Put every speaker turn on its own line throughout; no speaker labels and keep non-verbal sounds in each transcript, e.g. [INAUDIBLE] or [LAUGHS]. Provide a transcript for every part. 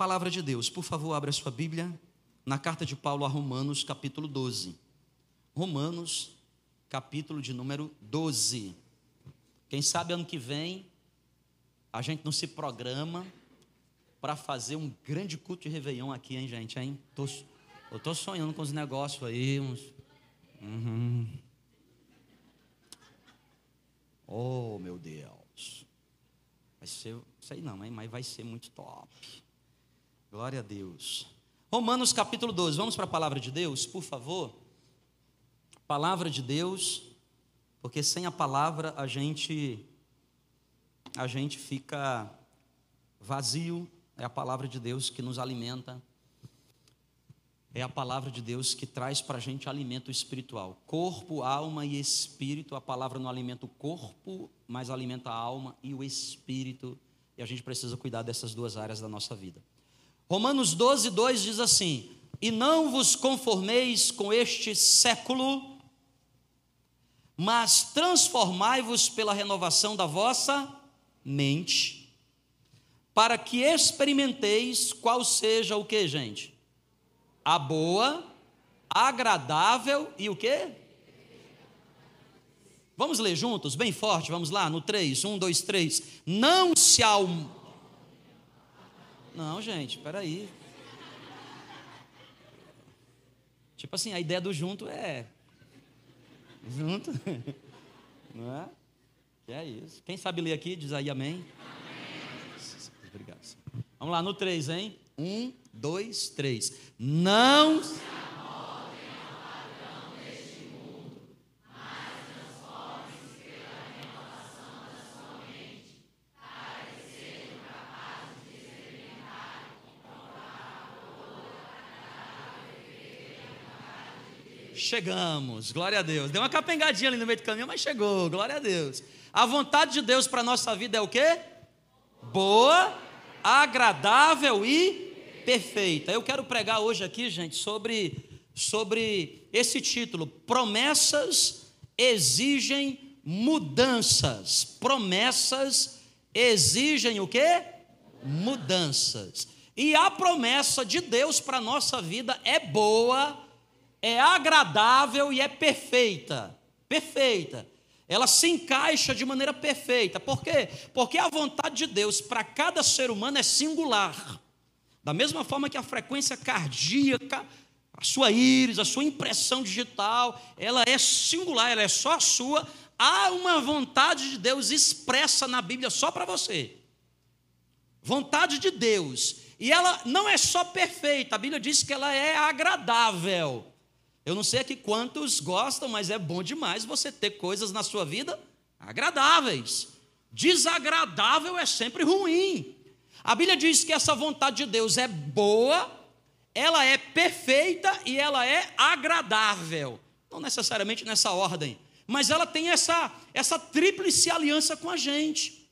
Palavra de Deus, por favor, abra sua Bíblia na carta de Paulo a Romanos, capítulo 12. Romanos, capítulo de número 12. Quem sabe ano que vem a gente não se programa para fazer um grande culto de Réveillon aqui, hein, gente? Hein? Tô, eu estou sonhando com os negócios aí. Uns... Uhum. Oh, meu Deus. Vai ser, sei não, hein? mas vai ser muito top. Glória a Deus. Romanos capítulo 12, vamos para a palavra de Deus, por favor. Palavra de Deus, porque sem a palavra a gente a gente fica vazio, é a palavra de Deus que nos alimenta, é a palavra de Deus que traz para a gente alimento espiritual. Corpo, alma e espírito, a palavra não alimenta o corpo, mas alimenta a alma e o espírito, e a gente precisa cuidar dessas duas áreas da nossa vida. Romanos 12, 2 diz assim: E não vos conformeis com este século, mas transformai-vos pela renovação da vossa mente, para que experimenteis qual seja o que, gente? A boa, agradável e o que? Vamos ler juntos, bem forte, vamos lá, no 3, 1, 2, 3. Não se alma não, gente, peraí. Tipo assim, a ideia do junto é. Junto. [LAUGHS] Não é? Que é isso. Quem sabe ler aqui, diz aí amém. amém. Obrigado. Vamos lá, no 3, hein? 1, 2, 3. Não. Chegamos, glória a Deus. Deu uma capengadinha ali no meio do caminho, mas chegou, glória a Deus. A vontade de Deus para a nossa vida é o quê? Boa, agradável e perfeita. Eu quero pregar hoje aqui, gente, sobre, sobre esse título: Promessas exigem mudanças. Promessas exigem o quê? Mudanças. E a promessa de Deus para a nossa vida é boa, é agradável e é perfeita. Perfeita. Ela se encaixa de maneira perfeita. Por quê? Porque a vontade de Deus para cada ser humano é singular. Da mesma forma que a frequência cardíaca, a sua íris, a sua impressão digital, ela é singular, ela é só sua. Há uma vontade de Deus expressa na Bíblia só para você. Vontade de Deus. E ela não é só perfeita, a Bíblia diz que ela é agradável. Eu não sei aqui quantos gostam, mas é bom demais você ter coisas na sua vida agradáveis. Desagradável é sempre ruim. A Bíblia diz que essa vontade de Deus é boa, ela é perfeita e ela é agradável. Não necessariamente nessa ordem, mas ela tem essa, essa tríplice aliança com a gente.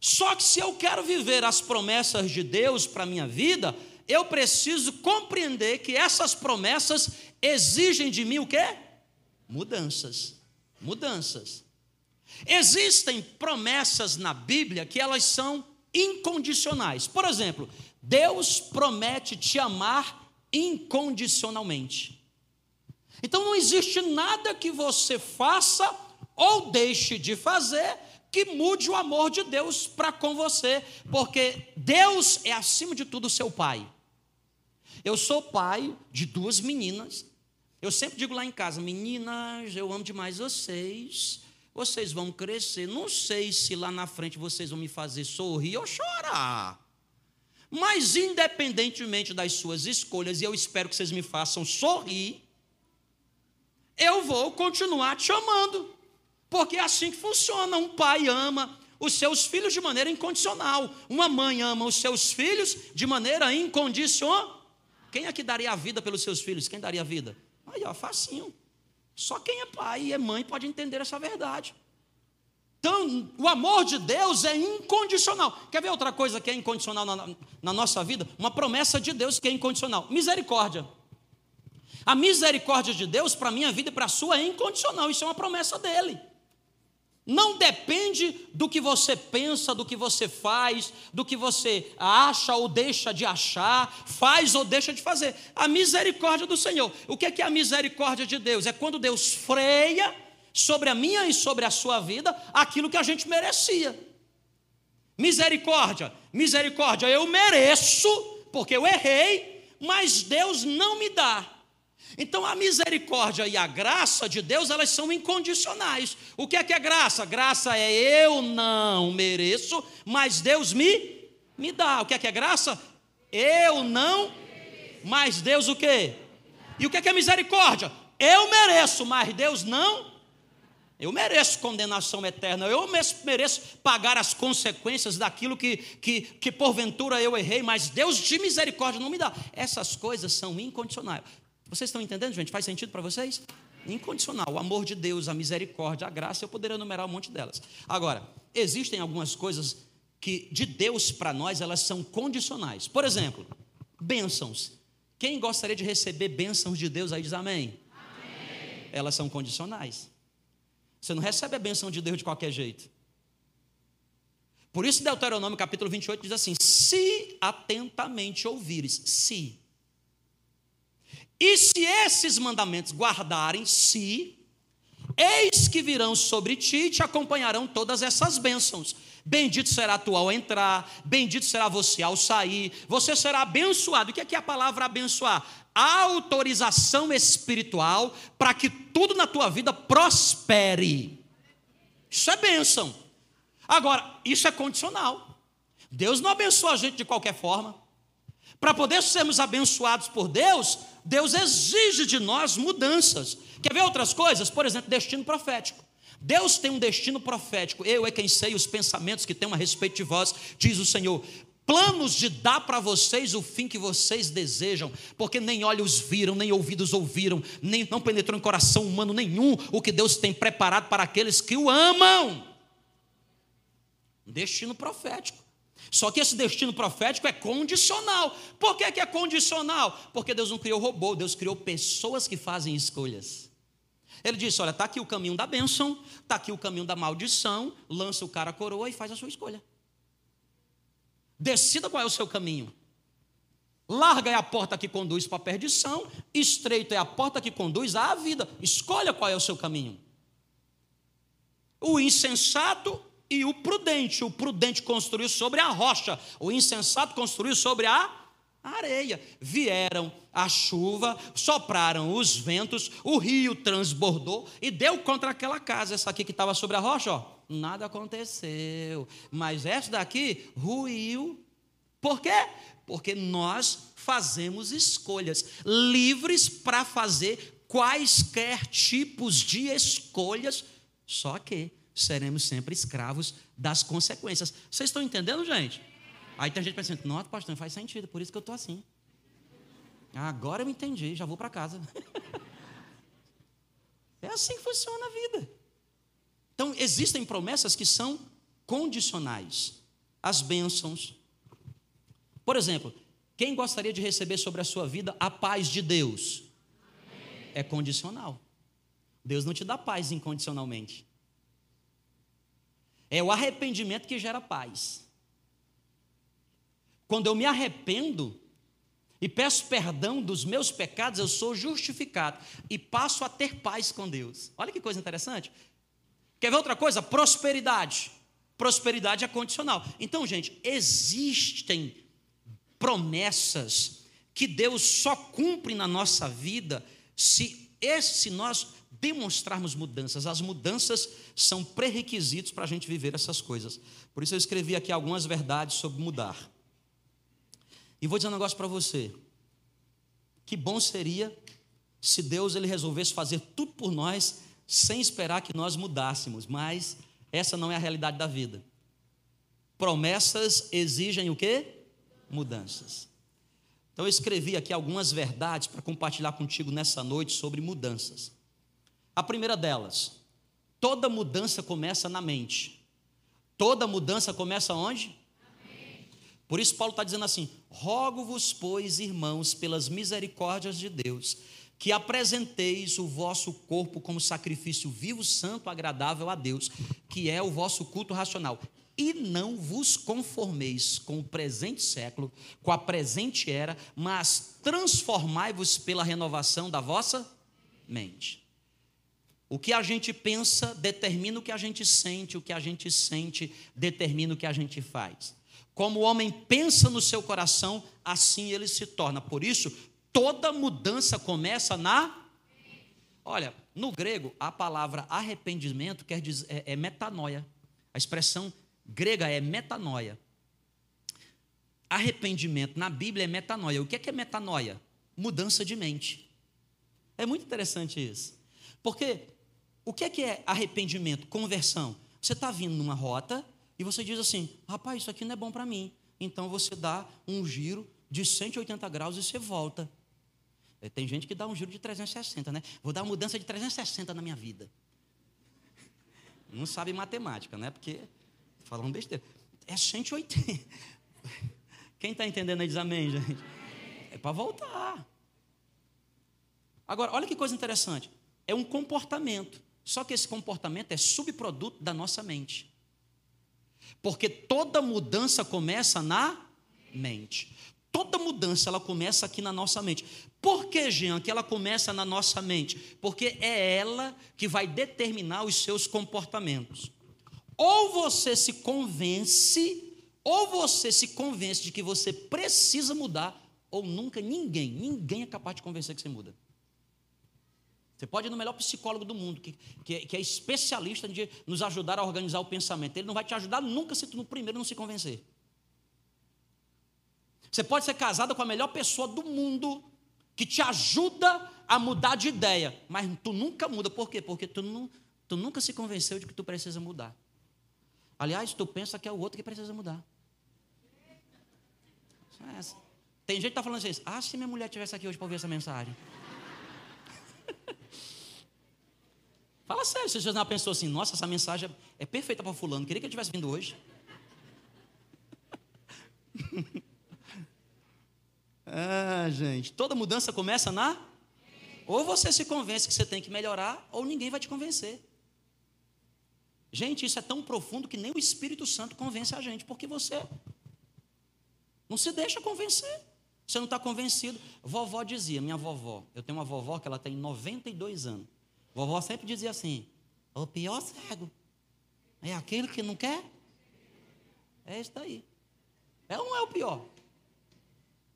Só que se eu quero viver as promessas de Deus para a minha vida, eu preciso compreender que essas promessas exigem de mim o quê? Mudanças. Mudanças. Existem promessas na Bíblia que elas são incondicionais. Por exemplo, Deus promete te amar incondicionalmente. Então não existe nada que você faça ou deixe de fazer que mude o amor de Deus para com você, porque Deus é acima de tudo seu pai. Eu sou pai de duas meninas eu sempre digo lá em casa, meninas, eu amo demais vocês. Vocês vão crescer. Não sei se lá na frente vocês vão me fazer sorrir ou chorar. Mas independentemente das suas escolhas, e eu espero que vocês me façam sorrir, eu vou continuar te amando. Porque é assim que funciona. Um pai ama os seus filhos de maneira incondicional. Uma mãe ama os seus filhos de maneira incondicional. Quem é que daria a vida pelos seus filhos? Quem daria a vida? Aí, ó, facinho. Só quem é pai e é mãe pode entender essa verdade. Então, o amor de Deus é incondicional. Quer ver outra coisa que é incondicional na, na nossa vida? Uma promessa de Deus que é incondicional: misericórdia. A misericórdia de Deus para a minha vida e para a sua é incondicional. Isso é uma promessa dele. Não depende do que você pensa, do que você faz, do que você acha ou deixa de achar, faz ou deixa de fazer. A misericórdia do Senhor. O que é, que é a misericórdia de Deus? É quando Deus freia sobre a minha e sobre a sua vida aquilo que a gente merecia. Misericórdia, misericórdia, eu mereço, porque eu errei, mas Deus não me dá. Então a misericórdia e a graça de Deus, elas são incondicionais. O que é que é graça? Graça é eu não mereço, mas Deus me me dá. O que é que é graça? Eu não, mas Deus o quê? E o que é que é misericórdia? Eu mereço, mas Deus não. Eu mereço condenação eterna, eu mereço pagar as consequências daquilo que, que, que porventura eu errei, mas Deus de misericórdia não me dá. Essas coisas são incondicionais. Vocês estão entendendo, gente? Faz sentido para vocês? Incondicional. O amor de Deus, a misericórdia, a graça, eu poderia enumerar um monte delas. Agora, existem algumas coisas que de Deus para nós elas são condicionais. Por exemplo, bênçãos. Quem gostaria de receber bênçãos de Deus aí diz amém? amém. Elas são condicionais. Você não recebe a bênção de Deus de qualquer jeito. Por isso, Deuteronômio capítulo 28 diz assim: Se atentamente ouvires, se e se esses mandamentos guardarem, se, eis que virão sobre ti e te acompanharão todas essas bênçãos. Bendito será tu ao entrar, bendito será você ao sair, você será abençoado. O que é, que é a palavra abençoar? autorização espiritual para que tudo na tua vida prospere. Isso é bênção. Agora, isso é condicional. Deus não abençoa a gente de qualquer forma. Para poder sermos abençoados por Deus, Deus exige de nós mudanças. Quer ver outras coisas? Por exemplo, destino profético. Deus tem um destino profético. Eu é quem sei os pensamentos que tenho a respeito de vós, diz o Senhor. Planos de dar para vocês o fim que vocês desejam, porque nem olhos viram, nem ouvidos ouviram, nem não penetrou em coração humano nenhum o que Deus tem preparado para aqueles que o amam. Destino profético. Só que esse destino profético é condicional. Por que, que é condicional? Porque Deus não criou robô, Deus criou pessoas que fazem escolhas. Ele disse: Olha, está aqui o caminho da bênção, está aqui o caminho da maldição, lança o cara a coroa e faz a sua escolha. Decida qual é o seu caminho. Larga é a porta que conduz para a perdição, estreita é a porta que conduz à vida. Escolha qual é o seu caminho. O insensato e o prudente. O prudente construiu sobre a rocha, o insensato construiu sobre a areia. Vieram a chuva, sopraram os ventos, o rio transbordou e deu contra aquela casa. Essa aqui que estava sobre a rocha, ó, nada aconteceu. Mas essa daqui ruiu. Por quê? Porque nós fazemos escolhas, livres para fazer quaisquer tipos de escolhas, só que seremos sempre escravos das consequências. Vocês estão entendendo, gente? Aí tem gente pensando, nossa, pastor, não faz sentido, por isso que eu estou assim. Agora eu entendi, já vou para casa. [LAUGHS] é assim que funciona a vida. Então, existem promessas que são condicionais. As bênçãos. Por exemplo, quem gostaria de receber sobre a sua vida a paz de Deus? É condicional. Deus não te dá paz incondicionalmente. É o arrependimento que gera paz. Quando eu me arrependo e peço perdão dos meus pecados, eu sou justificado e passo a ter paz com Deus. Olha que coisa interessante. Quer ver outra coisa? Prosperidade. Prosperidade é condicional. Então, gente, existem promessas que Deus só cumpre na nossa vida se, se nós demonstrarmos mudanças. As mudanças são pré-requisitos para a gente viver essas coisas. Por isso eu escrevi aqui algumas verdades sobre mudar. E vou dizer um negócio para você. Que bom seria se Deus ele resolvesse fazer tudo por nós sem esperar que nós mudássemos, mas essa não é a realidade da vida. Promessas exigem o quê? Mudanças. Então eu escrevi aqui algumas verdades para compartilhar contigo nessa noite sobre mudanças. A primeira delas, toda mudança começa na mente. Toda mudança começa onde? Por isso Paulo está dizendo assim: rogo-vos, pois, irmãos, pelas misericórdias de Deus, que apresenteis o vosso corpo como sacrifício vivo, santo, agradável a Deus, que é o vosso culto racional. E não vos conformeis com o presente século, com a presente era, mas transformai-vos pela renovação da vossa mente. O que a gente pensa determina o que a gente sente, o que a gente sente determina o que a gente faz. Como o homem pensa no seu coração, assim ele se torna. Por isso, toda mudança começa na. Olha, no grego, a palavra arrependimento quer dizer, é, é metanoia. A expressão grega é metanoia. Arrependimento na Bíblia é metanoia. O que é, que é metanoia? Mudança de mente. É muito interessante isso. Porque o que é, que é arrependimento? Conversão. Você está vindo numa rota e você diz assim: rapaz, isso aqui não é bom para mim. Então você dá um giro de 180 graus e você volta. É, tem gente que dá um giro de 360, né? Vou dar uma mudança de 360 na minha vida. Não sabe matemática, né? Porque falando besteira. É 180. Quem está entendendo aí diz amém, gente? É para voltar. Agora, olha que coisa interessante. É um comportamento. Só que esse comportamento é subproduto da nossa mente. Porque toda mudança começa na mente. Toda mudança ela começa aqui na nossa mente. Por que, Jean, que ela começa na nossa mente? Porque é ela que vai determinar os seus comportamentos. Ou você se convence, ou você se convence de que você precisa mudar, ou nunca ninguém, ninguém é capaz de convencer que você muda. Você pode ir no melhor psicólogo do mundo, que, que, que, é especialista de nos ajudar a organizar o pensamento. Ele não vai te ajudar nunca se tu no primeiro não se convencer. Você pode ser casada com a melhor pessoa do mundo, que te ajuda a mudar de ideia, mas tu nunca muda. Por quê? Porque tu, não, tu nunca se convenceu de que tu precisa mudar. Aliás, tu pensa que é o outro que precisa mudar. É Tem gente que está falando assim, ah, se minha mulher estivesse aqui hoje para ouvir essa mensagem. [LAUGHS] Fala sério, você já pensou assim, nossa, essa mensagem é perfeita para fulano, queria que ele tivesse vindo hoje. [LAUGHS] ah, gente, toda mudança começa na. Ou você se convence que você tem que melhorar, ou ninguém vai te convencer. Gente, isso é tão profundo que nem o Espírito Santo convence a gente, porque você não se deixa convencer. Você não está convencido. Vovó dizia, minha vovó, eu tenho uma vovó que ela tem 92 anos. Vovó sempre dizia assim: o pior cego é aquele que não quer. É isso daí. É ou não é o pior?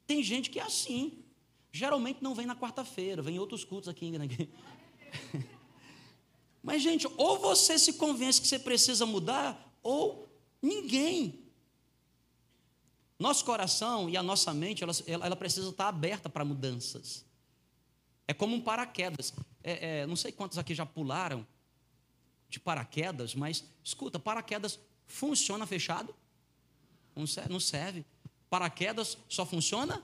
Tem gente que é assim. Geralmente não vem na quarta-feira, vem em outros cultos aqui. aqui. [LAUGHS] Mas, gente, ou você se convence que você precisa mudar, ou ninguém. Nosso coração e a nossa mente, ela, ela precisa estar aberta para mudanças. É como um paraquedas. É, é, não sei quantos aqui já pularam de paraquedas, mas escuta, paraquedas funciona fechado? Não serve. Não serve. Paraquedas só funciona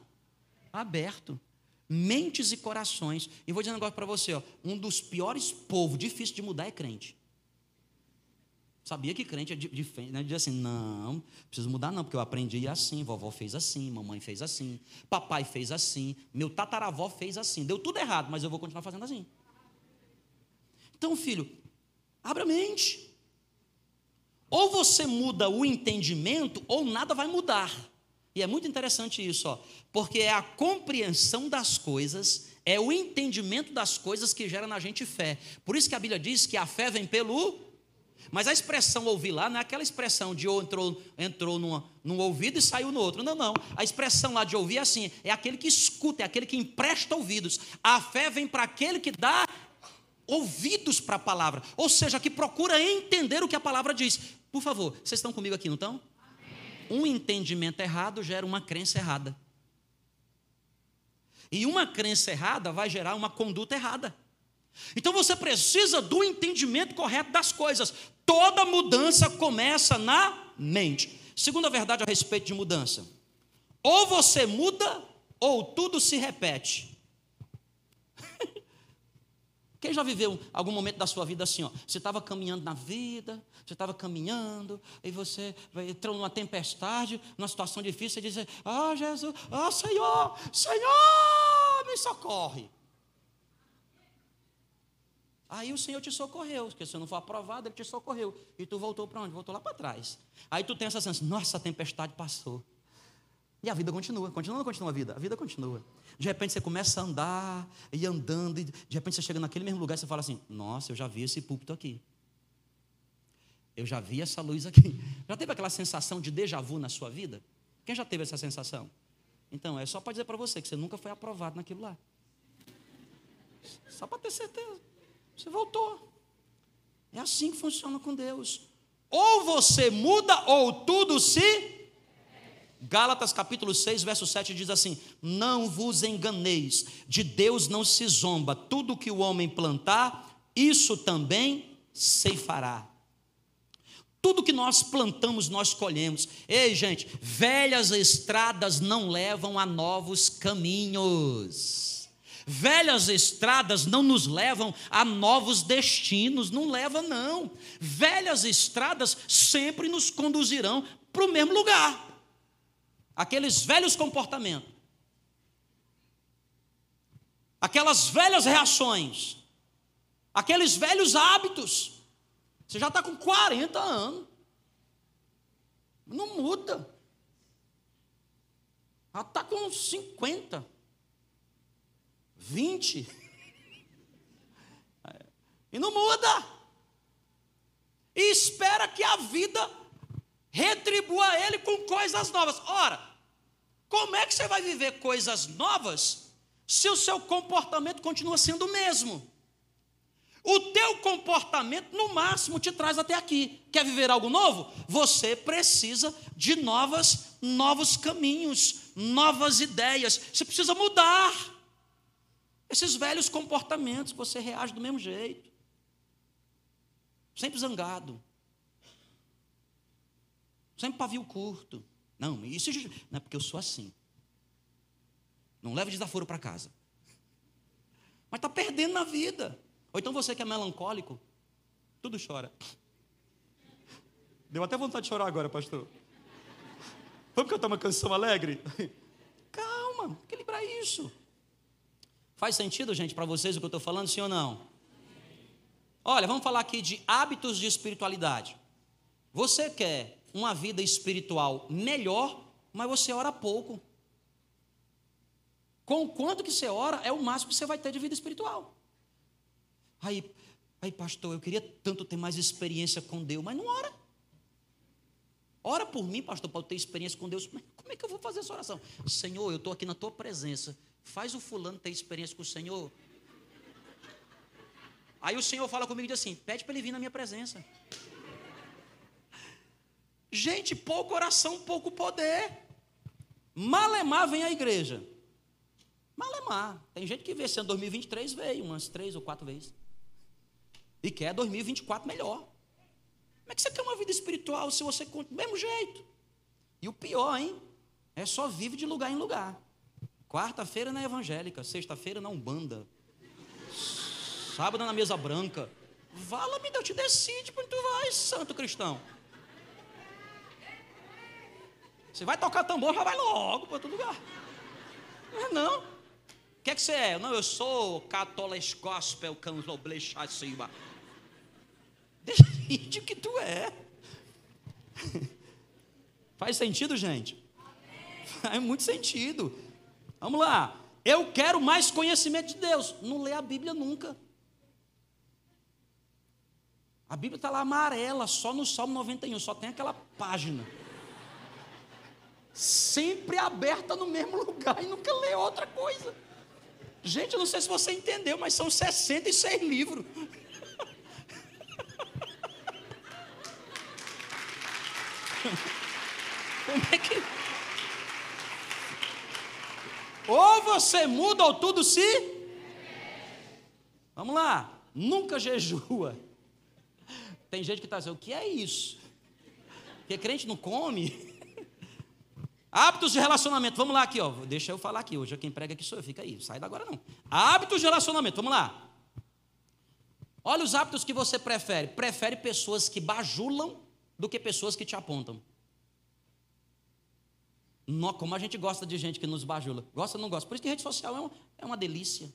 aberto. Mentes e corações. E vou dizer um negócio para você: ó, um dos piores povos difícil de mudar é crente. Sabia que crente é diferente, né? Diz assim, não, preciso mudar não, porque eu aprendi assim, vovó fez assim, mamãe fez assim, papai fez assim, meu tataravó fez assim. Deu tudo errado, mas eu vou continuar fazendo assim. Então, filho, abra a mente. Ou você muda o entendimento, ou nada vai mudar. E é muito interessante isso, ó, porque é a compreensão das coisas, é o entendimento das coisas que gera na gente fé. Por isso que a Bíblia diz que a fé vem pelo mas a expressão ouvir lá não é aquela expressão de entrou, entrou numa, num ouvido e saiu no outro. Não, não. A expressão lá de ouvir é assim: é aquele que escuta, é aquele que empresta ouvidos. A fé vem para aquele que dá ouvidos para a palavra, ou seja, que procura entender o que a palavra diz. Por favor, vocês estão comigo aqui, não estão? Um entendimento errado gera uma crença errada. E uma crença errada vai gerar uma conduta errada. Então você precisa do entendimento correto das coisas. Toda mudança começa na mente. Segunda verdade a respeito de mudança: ou você muda, ou tudo se repete. [LAUGHS] Quem já viveu algum momento da sua vida assim? Ó, você estava caminhando na vida, você estava caminhando, e você entrou numa tempestade, numa situação difícil, e diz: Ah, Jesus, ah, Senhor, Senhor, me socorre. Aí o Senhor te socorreu, porque se você não for aprovado, Ele te socorreu. E tu voltou para onde? Voltou lá para trás. Aí tu tem essa sensação, nossa, a tempestade passou. E a vida continua, continua ou continua a vida? A vida continua. De repente você começa a andar e andando, e de repente você chega naquele mesmo lugar e você fala assim: Nossa, eu já vi esse púlpito aqui. Eu já vi essa luz aqui. [LAUGHS] Já teve aquela sensação de déjà vu na sua vida? Quem já teve essa sensação? Então, é só para dizer para você que você nunca foi aprovado naquilo lá. Só para ter certeza. Você voltou. É assim que funciona com Deus. Ou você muda, ou tudo se. Gálatas capítulo 6, verso 7 diz assim: Não vos enganeis, de Deus não se zomba, tudo que o homem plantar, isso também ceifará. Tudo que nós plantamos, nós colhemos. Ei, gente, velhas estradas não levam a novos caminhos. Velhas estradas não nos levam a novos destinos, não leva não. Velhas estradas sempre nos conduzirão para o mesmo lugar. Aqueles velhos comportamentos. Aquelas velhas reações. Aqueles velhos hábitos você já está com 40 anos. Não muda. Já está com 50. 20. E não muda. E espera que a vida retribua ele com coisas novas. Ora, como é que você vai viver coisas novas se o seu comportamento continua sendo o mesmo? O teu comportamento, no máximo, te traz até aqui. Quer viver algo novo? Você precisa de novas, novos caminhos, novas ideias. Você precisa mudar esses velhos comportamentos. Você reage do mesmo jeito, sempre zangado, sempre pavio curto. Não, isso não é porque eu sou assim. Não leva desaforo para casa. Mas está perdendo na vida. Ou então você que é melancólico, tudo chora. Deu até vontade de chorar agora, pastor. Vamos cantar uma canção alegre? Calma, equilibrar isso. Faz sentido, gente, para vocês o que eu estou falando, sim ou não? Olha, vamos falar aqui de hábitos de espiritualidade. Você quer uma vida espiritual melhor, mas você ora pouco. Com quanto que você ora, é o máximo que você vai ter de vida espiritual. Aí, aí, pastor, eu queria tanto ter mais experiência com Deus, mas não ora. Ora por mim, pastor, para eu ter experiência com Deus. Mas como é que eu vou fazer essa oração? Senhor, eu estou aqui na tua presença. Faz o fulano ter experiência com o Senhor. Aí o Senhor fala comigo e diz assim: pede para ele vir na minha presença. Gente, pouco oração, pouco poder. Malemar vem à igreja. Malemar. Tem gente que vê, se em 2023 veio umas três ou quatro vezes e quer 2024 melhor. Como é que você quer uma vida espiritual se você do mesmo jeito? E o pior, hein? É só vive de lugar em lugar. Quarta-feira na evangélica, sexta-feira na Umbanda, sábado na mesa branca. Vala-me, Deus te decide para onde tu vai, santo cristão. Você vai tocar tambor, já vai logo para todo lugar. Não é não. O que é que você é? Não, eu sou católico gospel candomblé chacima. Decide o que tu é. [LAUGHS] Faz sentido, gente? Faz muito sentido. Vamos lá. Eu quero mais conhecimento de Deus. Não lê a Bíblia nunca. A Bíblia está lá amarela, só no Salmo 91, só tem aquela página. Sempre aberta no mesmo lugar e nunca lê outra coisa. Gente, eu não sei se você entendeu, mas são 66 livros. [LAUGHS] Como é que. Ou você muda ou tudo se. Vamos lá. Nunca jejua. Tem gente que está dizendo: o que é isso? Porque crente não come. Hábitos de relacionamento. Vamos lá aqui, ó. Deixa eu falar aqui. Hoje quem prega aqui sou eu. Fica aí. Sai da agora não. Hábitos de relacionamento. Vamos lá. Olha os hábitos que você prefere. Prefere pessoas que bajulam do que pessoas que te apontam. No, como a gente gosta de gente que nos bajula. Gosta ou não gosta? Por isso que rede social é, é uma delícia.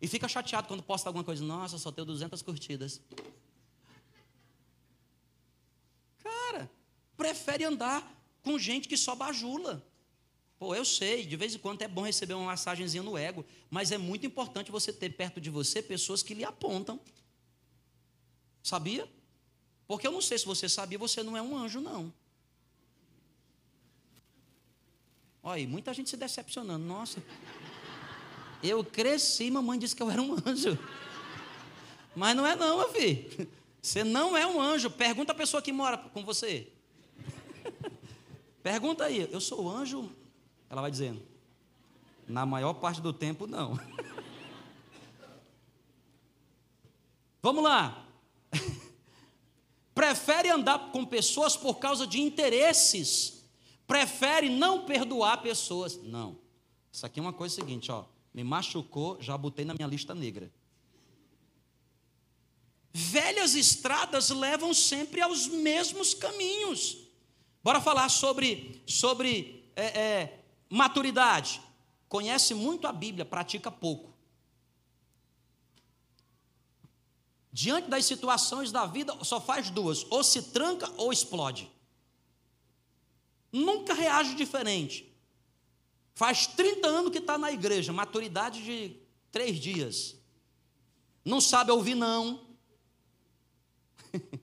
E fica chateado quando posta alguma coisa. Nossa, só tenho 200 curtidas. Cara, prefere andar com gente que só bajula. Pô, eu sei, de vez em quando é bom receber uma massagenzinha no ego, mas é muito importante você ter perto de você pessoas que lhe apontam. Sabia? Porque eu não sei se você sabia, você não é um anjo, não. Olha, muita gente se decepcionando. Nossa, eu cresci, mamãe disse que eu era um anjo. Mas não é não, meu filho. Você não é um anjo. Pergunta a pessoa que mora com você. Pergunta aí, eu sou anjo? Ela vai dizendo. Na maior parte do tempo, não. Vamos lá. Prefere andar com pessoas por causa de interesses. Prefere não perdoar pessoas. Não. Isso aqui é uma coisa seguinte, ó. Me machucou, já botei na minha lista negra. Velhas estradas levam sempre aos mesmos caminhos. Bora falar sobre, sobre é, é, maturidade. Conhece muito a Bíblia, pratica pouco. Diante das situações da vida, só faz duas: ou se tranca ou explode. Nunca reage diferente. Faz 30 anos que está na igreja, maturidade de três dias. Não sabe ouvir, não. [LAUGHS]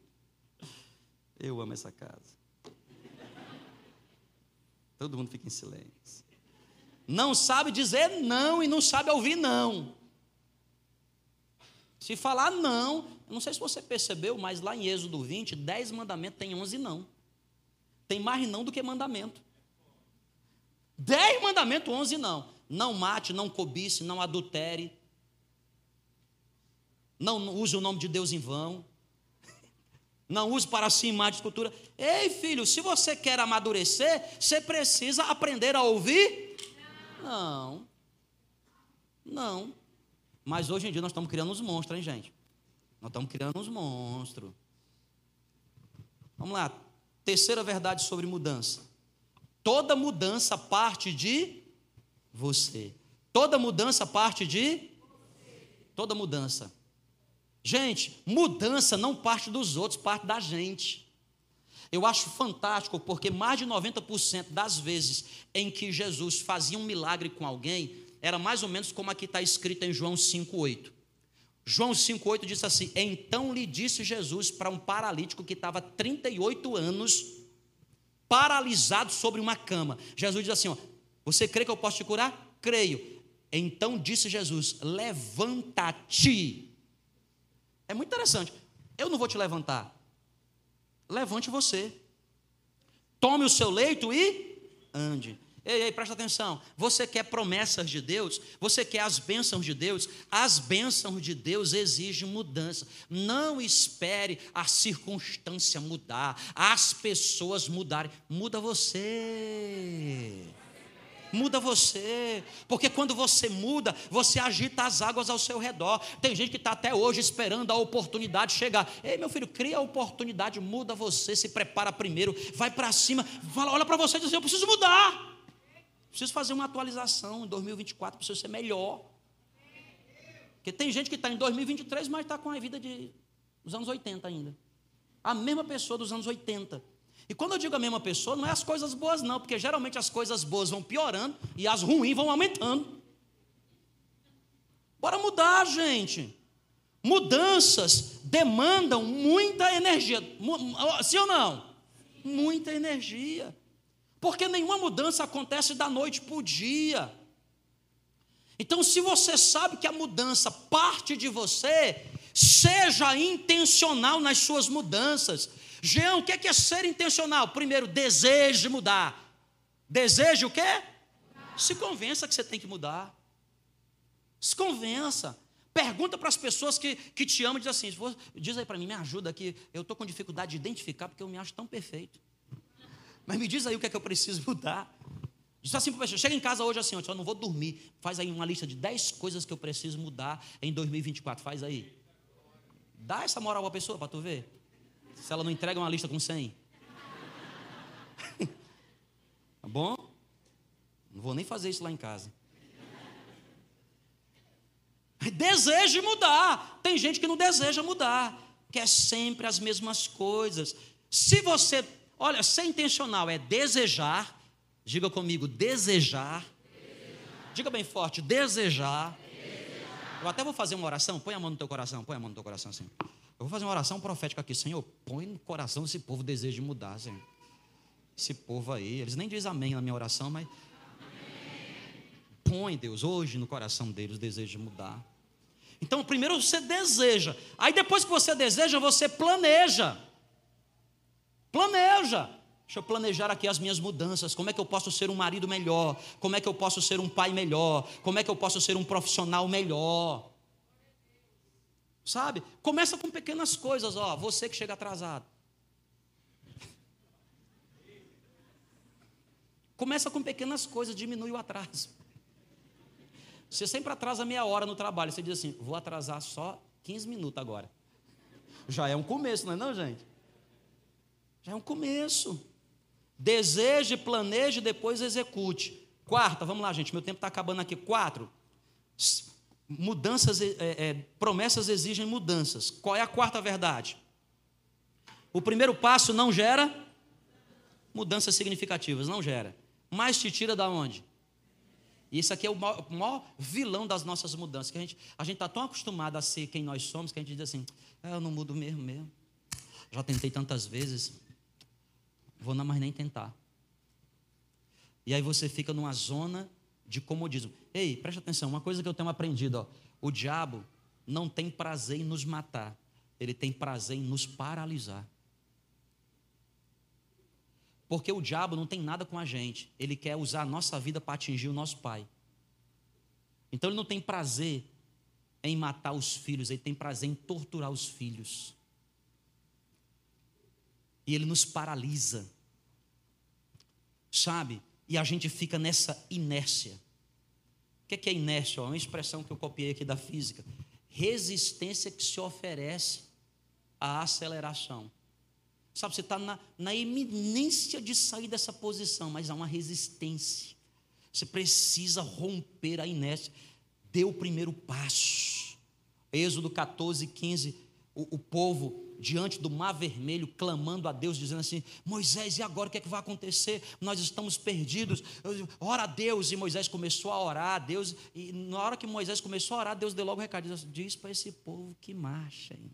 Eu amo essa casa. Todo mundo fica em silêncio. Não sabe dizer não e não sabe ouvir não. Se falar não, não sei se você percebeu, mas lá em Êxodo 20, 10 mandamentos tem 11 não. Tem mais não do que mandamento. 10 mandamentos, 11 não. Não mate, não cobice, não adultere. Não use o nome de Deus em vão. [LAUGHS] Não use para si imagem de escultura. Ei, filho, se você quer amadurecer, você precisa aprender a ouvir? Não. Não. Mas hoje em dia nós estamos criando uns monstros, hein, gente? Nós estamos criando uns monstros. Vamos lá. Terceira verdade sobre mudança. Toda mudança parte de você. Toda mudança parte de Toda mudança. Gente, mudança não parte dos outros, parte da gente. Eu acho fantástico porque mais de 90% das vezes em que Jesus fazia um milagre com alguém, era mais ou menos como aqui está escrito em João 5,8. João 5,8 diz assim: Então lhe disse Jesus para um paralítico que estava 38 anos, paralisado sobre uma cama. Jesus diz assim: ó, Você crê que eu posso te curar? Creio. Então disse Jesus: Levanta-te. É muito interessante. Eu não vou te levantar. Levante você. Tome o seu leito e ande. Ei, ei, presta atenção. Você quer promessas de Deus? Você quer as bênçãos de Deus? As bênçãos de Deus exigem mudança. Não espere a circunstância mudar, as pessoas mudarem. Muda você. Muda você, porque quando você muda, você agita as águas ao seu redor. Tem gente que está até hoje esperando a oportunidade chegar. Ei, meu filho, cria a oportunidade, muda você, se prepara primeiro, vai para cima, fala, olha para você e diz: assim, Eu preciso mudar. Preciso fazer uma atualização em 2024, preciso ser melhor. Porque tem gente que está em 2023, mas está com a vida de, dos anos 80 ainda. A mesma pessoa dos anos 80. E quando eu digo a mesma pessoa, não é as coisas boas, não, porque geralmente as coisas boas vão piorando e as ruins vão aumentando. Bora mudar, gente. Mudanças demandam muita energia. Sim ou não? Muita energia. Porque nenhuma mudança acontece da noite para o dia. Então, se você sabe que a mudança parte de você, seja intencional nas suas mudanças. Jean, o que é, é ser intencional? Primeiro, deseje mudar. Deseje o quê? Se convença que você tem que mudar. Se convença. Pergunta para as pessoas que, que te amam diz assim: diz aí para mim, me ajuda aqui. Eu estou com dificuldade de identificar porque eu me acho tão perfeito. Mas me diz aí o que é que eu preciso [LAUGHS] mudar. Diz assim para chega em casa hoje assim, eu não vou dormir. Faz aí uma lista de 10 coisas que eu preciso mudar em 2024. Faz aí. Dá essa moral a pessoa para tu ver. Se ela não entrega uma lista com 100. [LAUGHS] tá bom? Não vou nem fazer isso lá em casa. Deseje mudar. Tem gente que não deseja mudar, quer sempre as mesmas coisas. Se você, olha, ser intencional é desejar, diga comigo, desejar. desejar. Diga bem forte, desejar. desejar. Eu até vou fazer uma oração, põe a mão no teu coração, põe a mão no teu coração assim. Eu vou fazer uma oração profética aqui, Senhor, põe no coração esse povo desejo de mudar, Senhor. Esse povo aí, eles nem dizem amém na minha oração, mas põe, Deus, hoje no coração deles o desejo de mudar. Então, primeiro você deseja, aí depois que você deseja, você planeja. Planeja. Deixa eu planejar aqui as minhas mudanças. Como é que eu posso ser um marido melhor? Como é que eu posso ser um pai melhor? Como é que eu posso ser um profissional melhor? Sabe? Começa com pequenas coisas, ó. Você que chega atrasado. Começa com pequenas coisas, diminui o atraso. Você sempre atrasa meia hora no trabalho. Você diz assim: vou atrasar só 15 minutos agora. Já é um começo, não é, não, gente? Já é um começo. Deseje, planeje, depois execute. Quarta, vamos lá, gente. Meu tempo está acabando aqui. Quatro. Mudanças, é, é, promessas exigem mudanças. Qual é a quarta verdade? O primeiro passo não gera mudanças significativas, não gera. Mas te tira da onde? Isso aqui é o maior, o maior, vilão das nossas mudanças, que a gente a está tão acostumado a ser quem nós somos, que a gente diz assim, ah, eu não mudo mesmo, mesmo. Já tentei tantas vezes, vou não mais nem tentar. E aí você fica numa zona de comodismo. Ei, preste atenção, uma coisa que eu tenho aprendido, ó, o diabo não tem prazer em nos matar, ele tem prazer em nos paralisar. Porque o diabo não tem nada com a gente. Ele quer usar a nossa vida para atingir o nosso pai. Então ele não tem prazer em matar os filhos, ele tem prazer em torturar os filhos. E ele nos paralisa. Sabe? E a gente fica nessa inércia. O que é inércia? É uma expressão que eu copiei aqui da física. Resistência que se oferece à aceleração. Sabe, você está na, na eminência de sair dessa posição, mas há uma resistência. Você precisa romper a inércia. Dê o primeiro passo. Êxodo 14, 15. O, o, povo diante do mar vermelho, clamando a Deus, dizendo assim: Moisés, e agora o que é que vai acontecer? Nós estamos perdidos. Ora a Deus. E Moisés começou a orar a Deus. E na hora que Moisés começou a orar, Deus deu logo o recado: diz para esse povo que marchem.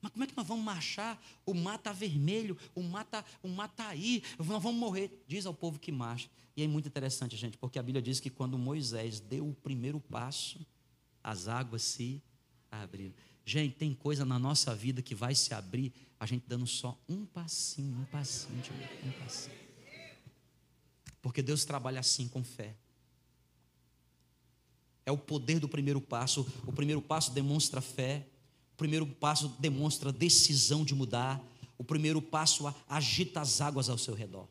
Mas como é que nós vamos marchar? O mar está vermelho, o mar está tá aí, nós vamos morrer. Diz ao povo que marcha. E é muito interessante, gente, porque a Bíblia diz que quando Moisés deu o primeiro passo, as águas se abriram. Gente, tem coisa na nossa vida que vai se abrir, a gente dando só um passinho, um passinho, um passinho. Porque Deus trabalha assim com fé. É o poder do primeiro passo. O primeiro passo demonstra fé. O primeiro passo demonstra decisão de mudar. O primeiro passo agita as águas ao seu redor.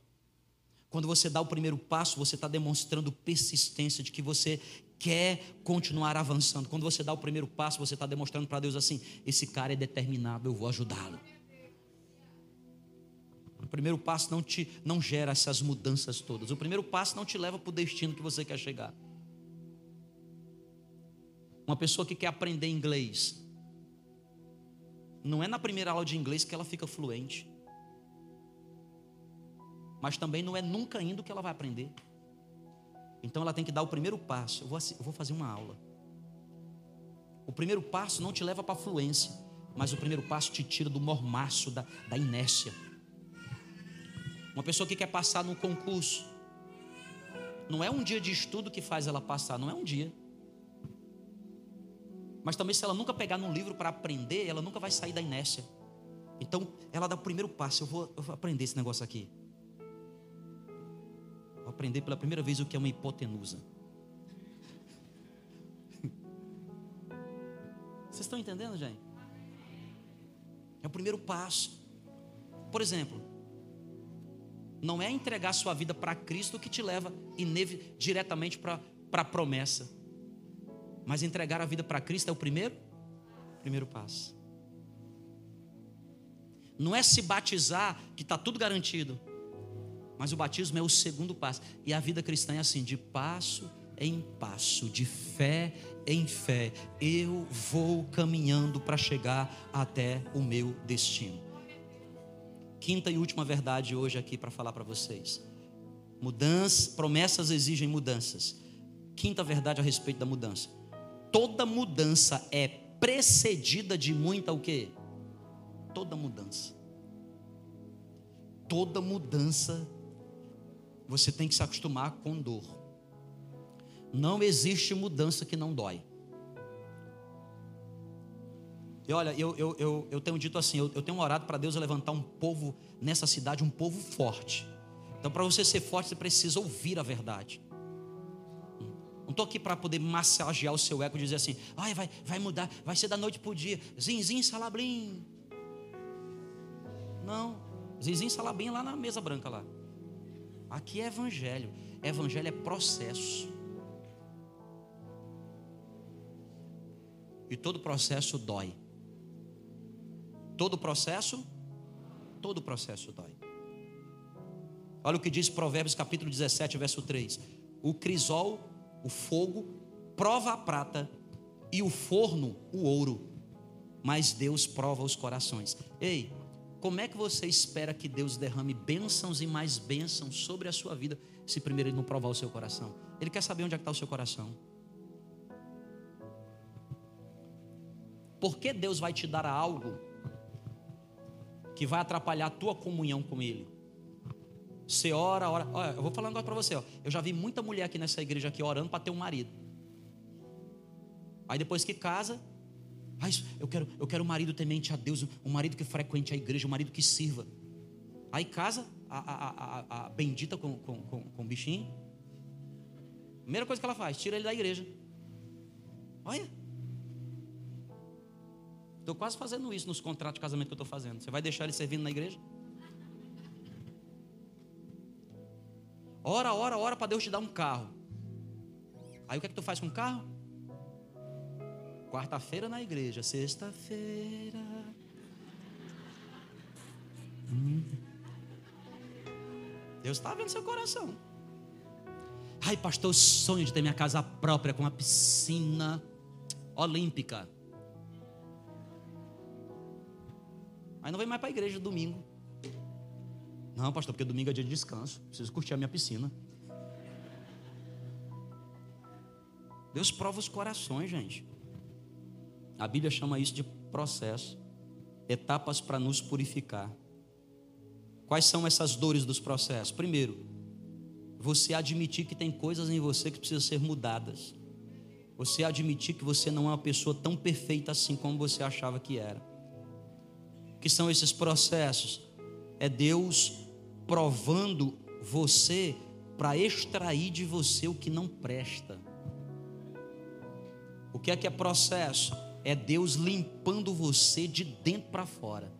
Quando você dá o primeiro passo, você está demonstrando persistência de que você quer continuar avançando. Quando você dá o primeiro passo, você está demonstrando para Deus assim: esse cara é determinado, eu vou ajudá-lo. O primeiro passo não te não gera essas mudanças todas. O primeiro passo não te leva para o destino que você quer chegar. Uma pessoa que quer aprender inglês, não é na primeira aula de inglês que ela fica fluente. Mas também não é nunca indo que ela vai aprender. Então ela tem que dar o primeiro passo. Eu vou, eu vou fazer uma aula. O primeiro passo não te leva para a fluência, mas o primeiro passo te tira do mormaço, da, da inércia. Uma pessoa que quer passar no concurso, não é um dia de estudo que faz ela passar, não é um dia. Mas também, se ela nunca pegar num livro para aprender, ela nunca vai sair da inércia. Então, ela dá o primeiro passo: eu vou, eu vou aprender esse negócio aqui. Vou aprender pela primeira vez o que é uma hipotenusa. Vocês estão entendendo, gente? É o primeiro passo. Por exemplo, não é entregar sua vida para Cristo que te leva diretamente para a promessa. Mas entregar a vida para Cristo é o primeiro? Primeiro passo. Não é se batizar que está tudo garantido. Mas o batismo é o segundo passo. E a vida cristã é assim, de passo em passo, de fé em fé, eu vou caminhando para chegar até o meu destino. Quinta e última verdade hoje aqui para falar para vocês. Mudanças, promessas exigem mudanças. Quinta verdade a respeito da mudança. Toda mudança é precedida de muita o quê? Toda mudança. Toda mudança você tem que se acostumar com dor. Não existe mudança que não dói. E olha, eu, eu, eu, eu tenho dito assim: eu, eu tenho orado para Deus levantar um povo nessa cidade, um povo forte. Então, para você ser forte, você precisa ouvir a verdade. Não estou aqui para poder massagear o seu ego e dizer assim: ai, vai, vai mudar, vai ser da noite para o dia. Zinzim, salabrim. Não, zinzim, salabrim lá na mesa branca lá. Aqui é evangelho. Evangelho é processo. E todo processo dói. Todo processo, todo processo dói. Olha o que diz Provérbios capítulo 17, verso 3. O crisol, o fogo, prova a prata e o forno, o ouro. Mas Deus prova os corações. Ei, como é que você espera que Deus derrame bênçãos e mais bênçãos sobre a sua vida, se primeiro Ele não provar o seu coração? Ele quer saber onde é está o seu coração. Por que Deus vai te dar algo que vai atrapalhar a tua comunhão com Ele? Você ora, ora. Olha, eu vou falando agora para você. Ó. Eu já vi muita mulher aqui nessa igreja aqui orando para ter um marido. Aí depois que casa, ah, eu quero, eu quero um marido temente a Deus, um marido que frequente a igreja, um marido que sirva. Aí casa a, a, a, a bendita com, com, com, com o bichinho. Primeira coisa que ela faz, tira ele da igreja. Olha. Estou quase fazendo isso nos contratos de casamento que eu estou fazendo. Você vai deixar ele servindo na igreja? Ora, ora, ora para Deus te dar um carro. Aí o que é que tu faz com o carro? Quarta-feira na igreja, sexta-feira. Hum. Deus está vendo seu coração. Ai, pastor, sonho de ter minha casa própria com uma piscina olímpica. Aí não vem mais para a igreja domingo. Não, pastor, porque domingo é dia de descanso. Preciso curtir a minha piscina. Deus prova os corações, gente. A Bíblia chama isso de processo, etapas para nos purificar. Quais são essas dores dos processos? Primeiro, você admitir que tem coisas em você que precisam ser mudadas. Você admitir que você não é uma pessoa tão perfeita assim como você achava que era. O que são esses processos? É Deus provando você para extrair de você o que não presta. O que é que é processo? É Deus limpando você de dentro para fora.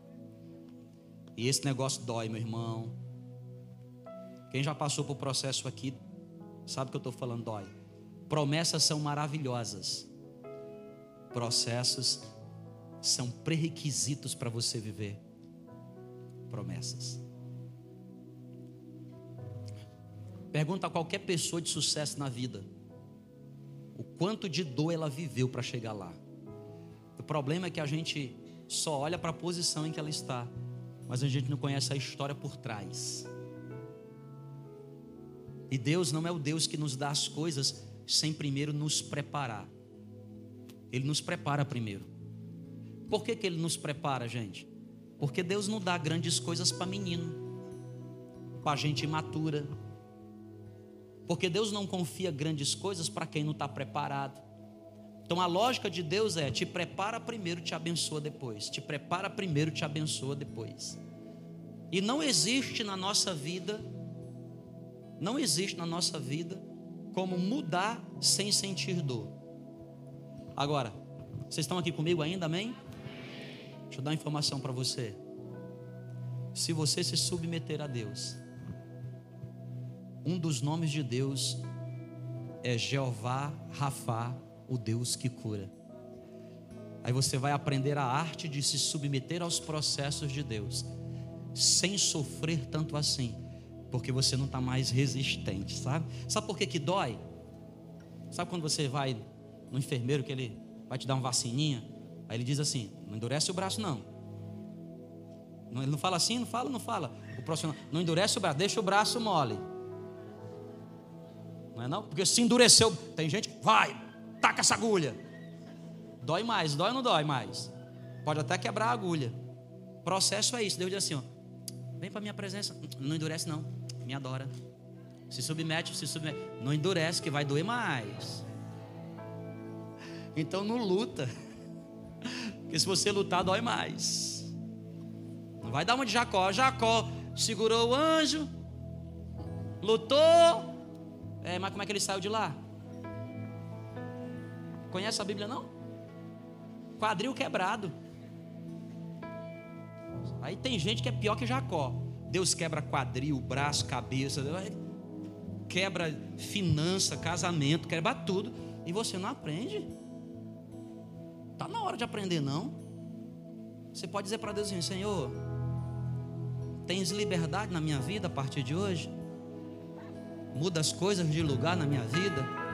E esse negócio dói, meu irmão. Quem já passou por processo aqui, sabe o que eu estou falando, dói. Promessas são maravilhosas. Processos são pré-requisitos para você viver. Promessas. Pergunta a qualquer pessoa de sucesso na vida: o quanto de dor ela viveu para chegar lá. O problema é que a gente só olha para a posição em que ela está, mas a gente não conhece a história por trás. E Deus não é o Deus que nos dá as coisas sem primeiro nos preparar. Ele nos prepara primeiro. Por que, que ele nos prepara, gente? Porque Deus não dá grandes coisas para menino, para gente imatura. Porque Deus não confia grandes coisas para quem não está preparado. Então a lógica de Deus é: te prepara primeiro, te abençoa depois. Te prepara primeiro, te abençoa depois. E não existe na nossa vida, não existe na nossa vida como mudar sem sentir dor. Agora, vocês estão aqui comigo ainda, amém? Deixa eu dar uma informação para você. Se você se submeter a Deus, um dos nomes de Deus é Jeová Rafá, o Deus que cura. Aí você vai aprender a arte de se submeter aos processos de Deus, sem sofrer tanto assim, porque você não está mais resistente, sabe? Sabe por que, que dói? Sabe quando você vai no enfermeiro que ele vai te dar uma vacininha? Aí ele diz assim: não endurece o braço, não. ele não fala assim, não fala, não fala. O profissional, não endurece o braço, deixa o braço mole. Não é não? Porque se endureceu, tem gente vai, taca essa agulha. Dói mais, dói ou não dói mais? Pode até quebrar a agulha. Processo é isso. Deus diz assim: ó, vem para minha presença. Não endurece, não. Me adora. Se submete, se submete. Não endurece, que vai doer mais. Então não luta. [LAUGHS] Porque se você lutar, dói mais. Não vai dar uma de Jacó. Jacó segurou o anjo, lutou. É, mas como é que ele saiu de lá? Conhece a Bíblia não? Quadril quebrado. Aí tem gente que é pior que Jacó. Deus quebra quadril, braço, cabeça, quebra finança, casamento, quebra tudo. E você não aprende. Está na hora de aprender, não. Você pode dizer para Deus assim: Senhor, tens liberdade na minha vida a partir de hoje? Muda as coisas de lugar na minha vida.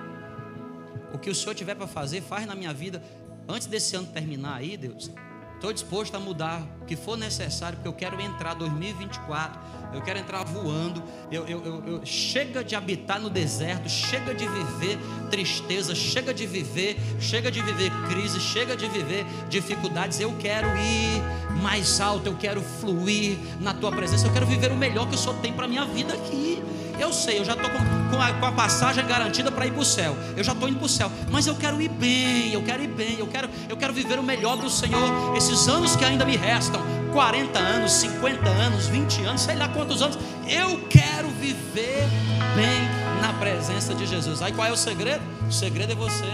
O que o Senhor tiver para fazer, faz na minha vida. Antes desse ano terminar aí, Deus, estou disposto a mudar o que for necessário, porque eu quero entrar 2024, eu quero entrar voando. Eu, eu, eu, eu, chega de habitar no deserto, chega de viver tristeza, chega de viver, chega de viver crise, chega de viver dificuldades. Eu quero ir mais alto, eu quero fluir na tua presença, eu quero viver o melhor que o Senhor tem para minha vida aqui. Eu sei, eu já estou com, com, a, com a passagem garantida para ir para o céu. Eu já estou indo para o céu. Mas eu quero ir bem, eu quero ir bem, eu quero, eu quero viver o melhor do Senhor. Esses anos que ainda me restam, 40 anos, 50 anos, 20 anos, sei lá quantos anos. Eu quero viver bem na presença de Jesus. Aí qual é o segredo? O segredo é você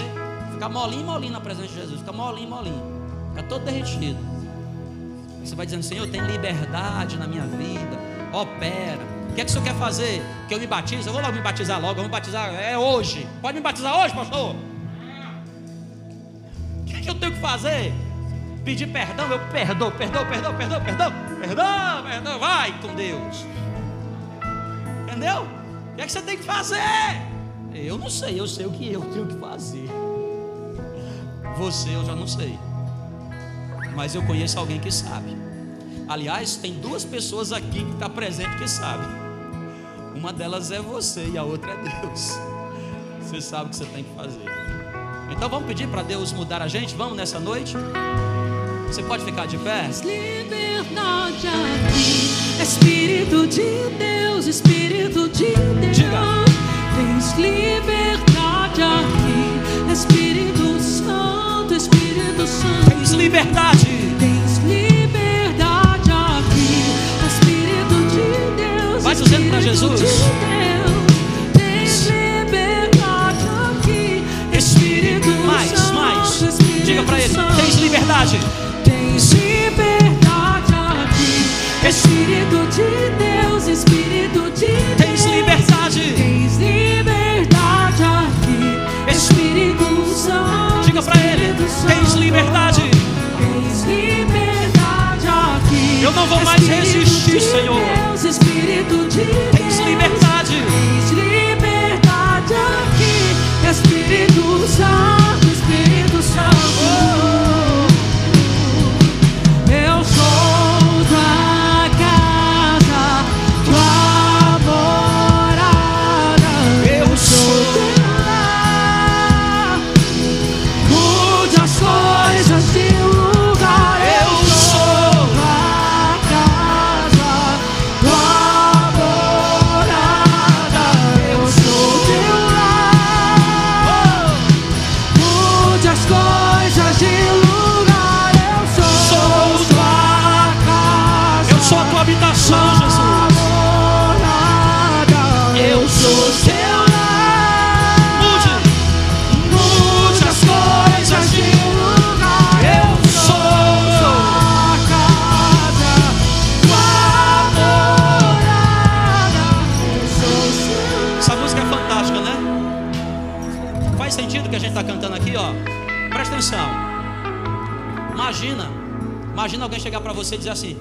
ficar molinho, molinho na presença de Jesus. Ficar molinho, molinho. Ficar todo derretido. Você vai dizendo, Senhor, tem liberdade na minha vida. Opera que é que o senhor quer fazer? Que eu me batize? Eu vou logo me batizar logo, eu vou batizar é hoje. Pode me batizar hoje, pastor? O que é que eu tenho que fazer? Pedir perdão, eu perdoo, perdoo, perdoo, perdoo, perdão, perdão, perdão, vai com Deus. Entendeu? O que é que você tem que fazer? Eu não sei, eu sei o que eu tenho que fazer. Você eu já não sei. Mas eu conheço alguém que sabe. Aliás, tem duas pessoas aqui que está presente que sabem. Uma delas é você e a outra é Deus. Você sabe o que você tem que fazer. Então vamos pedir para Deus mudar a gente? Vamos nessa noite? Você pode ficar de pé?
Liberdade aqui, Espírito de Deus, Espírito de Deus. Diga. Tens liberdade aqui,
liberdade.
Tens liberdade aqui, Espírito de Deus.
Vai dizendo para Jesus. Mais, mais. Diga para ele: tens liberdade.
Tens liberdade aqui. Espírito de Deus, Espírito de Deus.
Tens liberdade.
Tens liberdade aqui. Espírito Santo.
Diga para ele: tens liberdade. Eu não vou mais resistir, Senhor.
Espírito de Deus.
Tens liberdade.
Tens liberdade aqui. Espírito Santo,
imagina alguém chegar para você e dizer assim: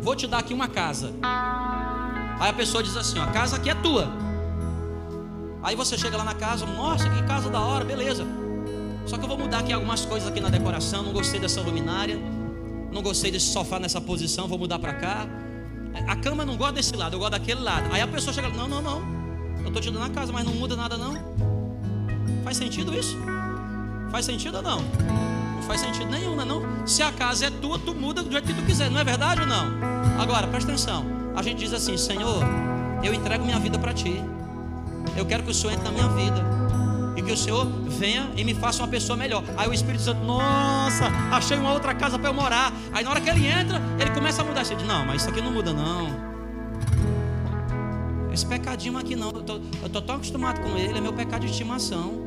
Vou te dar aqui uma casa. Aí a pessoa diz assim: ó, A casa aqui é tua. Aí você chega lá na casa, nossa, que casa da hora, beleza. Só que eu vou mudar aqui algumas coisas aqui na decoração. Não gostei dessa luminária, não gostei desse sofá nessa posição, vou mudar para cá. A cama não gosta desse lado, eu gosto daquele lado. Aí a pessoa chega, não, não, não. Eu estou te dando a casa, mas não muda nada não. Faz sentido isso? Faz sentido ou não? Não faz sentido nenhum, não, é não? Se a casa é tua, tu muda do jeito que tu quiser, não é verdade ou não? Agora, presta atenção. A gente diz assim, Senhor, eu entrego minha vida para ti. Eu quero que o Senhor entre na minha vida. E que o Senhor venha e me faça uma pessoa melhor. Aí o Espírito Santo, nossa, achei uma outra casa para eu morar. Aí na hora que ele entra, ele começa a mudar. Você diz, não, mas isso aqui não muda, não. Esse pecadinho aqui não. Eu tô, eu tô tão acostumado com ele, é meu pecado de estimação.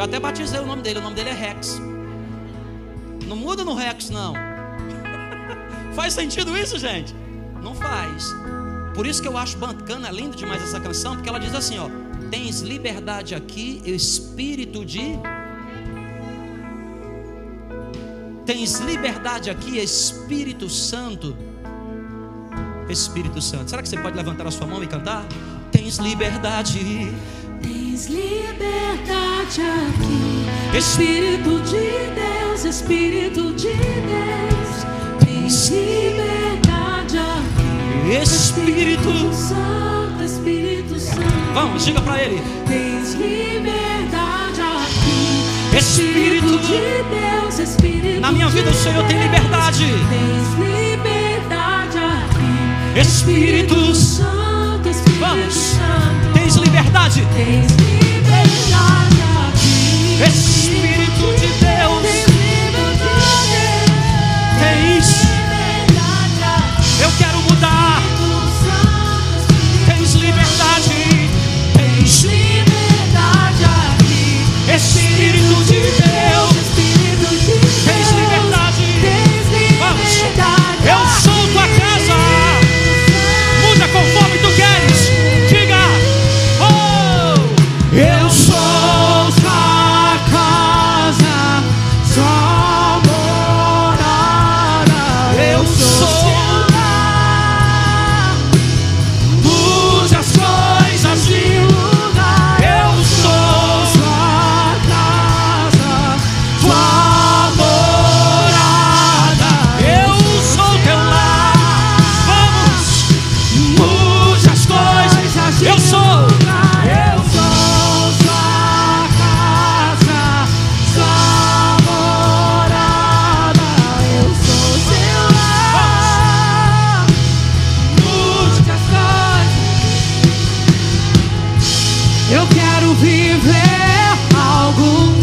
Eu até batizei o nome dele, o nome dele é Rex. Não muda no Rex, não. [LAUGHS] faz sentido isso, gente? Não faz. Por isso que eu acho bacana, lindo demais essa canção, porque ela diz assim, ó: Tens liberdade aqui, espírito de Tens liberdade aqui, Espírito Santo. Espírito Santo. Será que você pode levantar a sua mão e cantar? Tens liberdade.
Tens liberdade aqui, Espírito de Deus, Espírito de Deus. Tens liberdade aqui,
Espírito.
Santo, Espírito Santo.
Vamos, diga para ele.
Tens liberdade aqui,
Espírito.
de Deus, Espírito
Na minha vida o Senhor tem liberdade.
Tens liberdade aqui,
Espírito.
Santo, Espírito
Vamos.
Santo.
Tens liberdade.
Tens liberdade.
Espírito de Deus. Eu quero
viver algo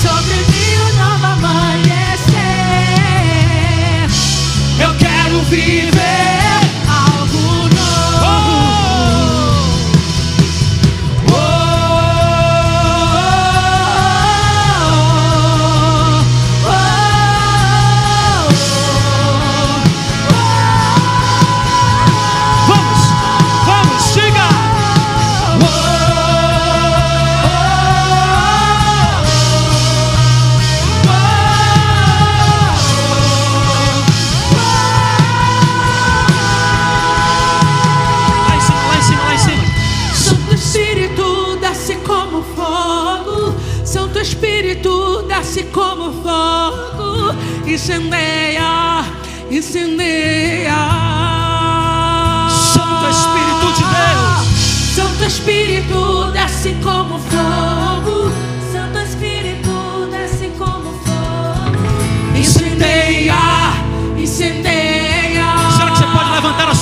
sobre mim
um novo amanhecer. Eu quero viver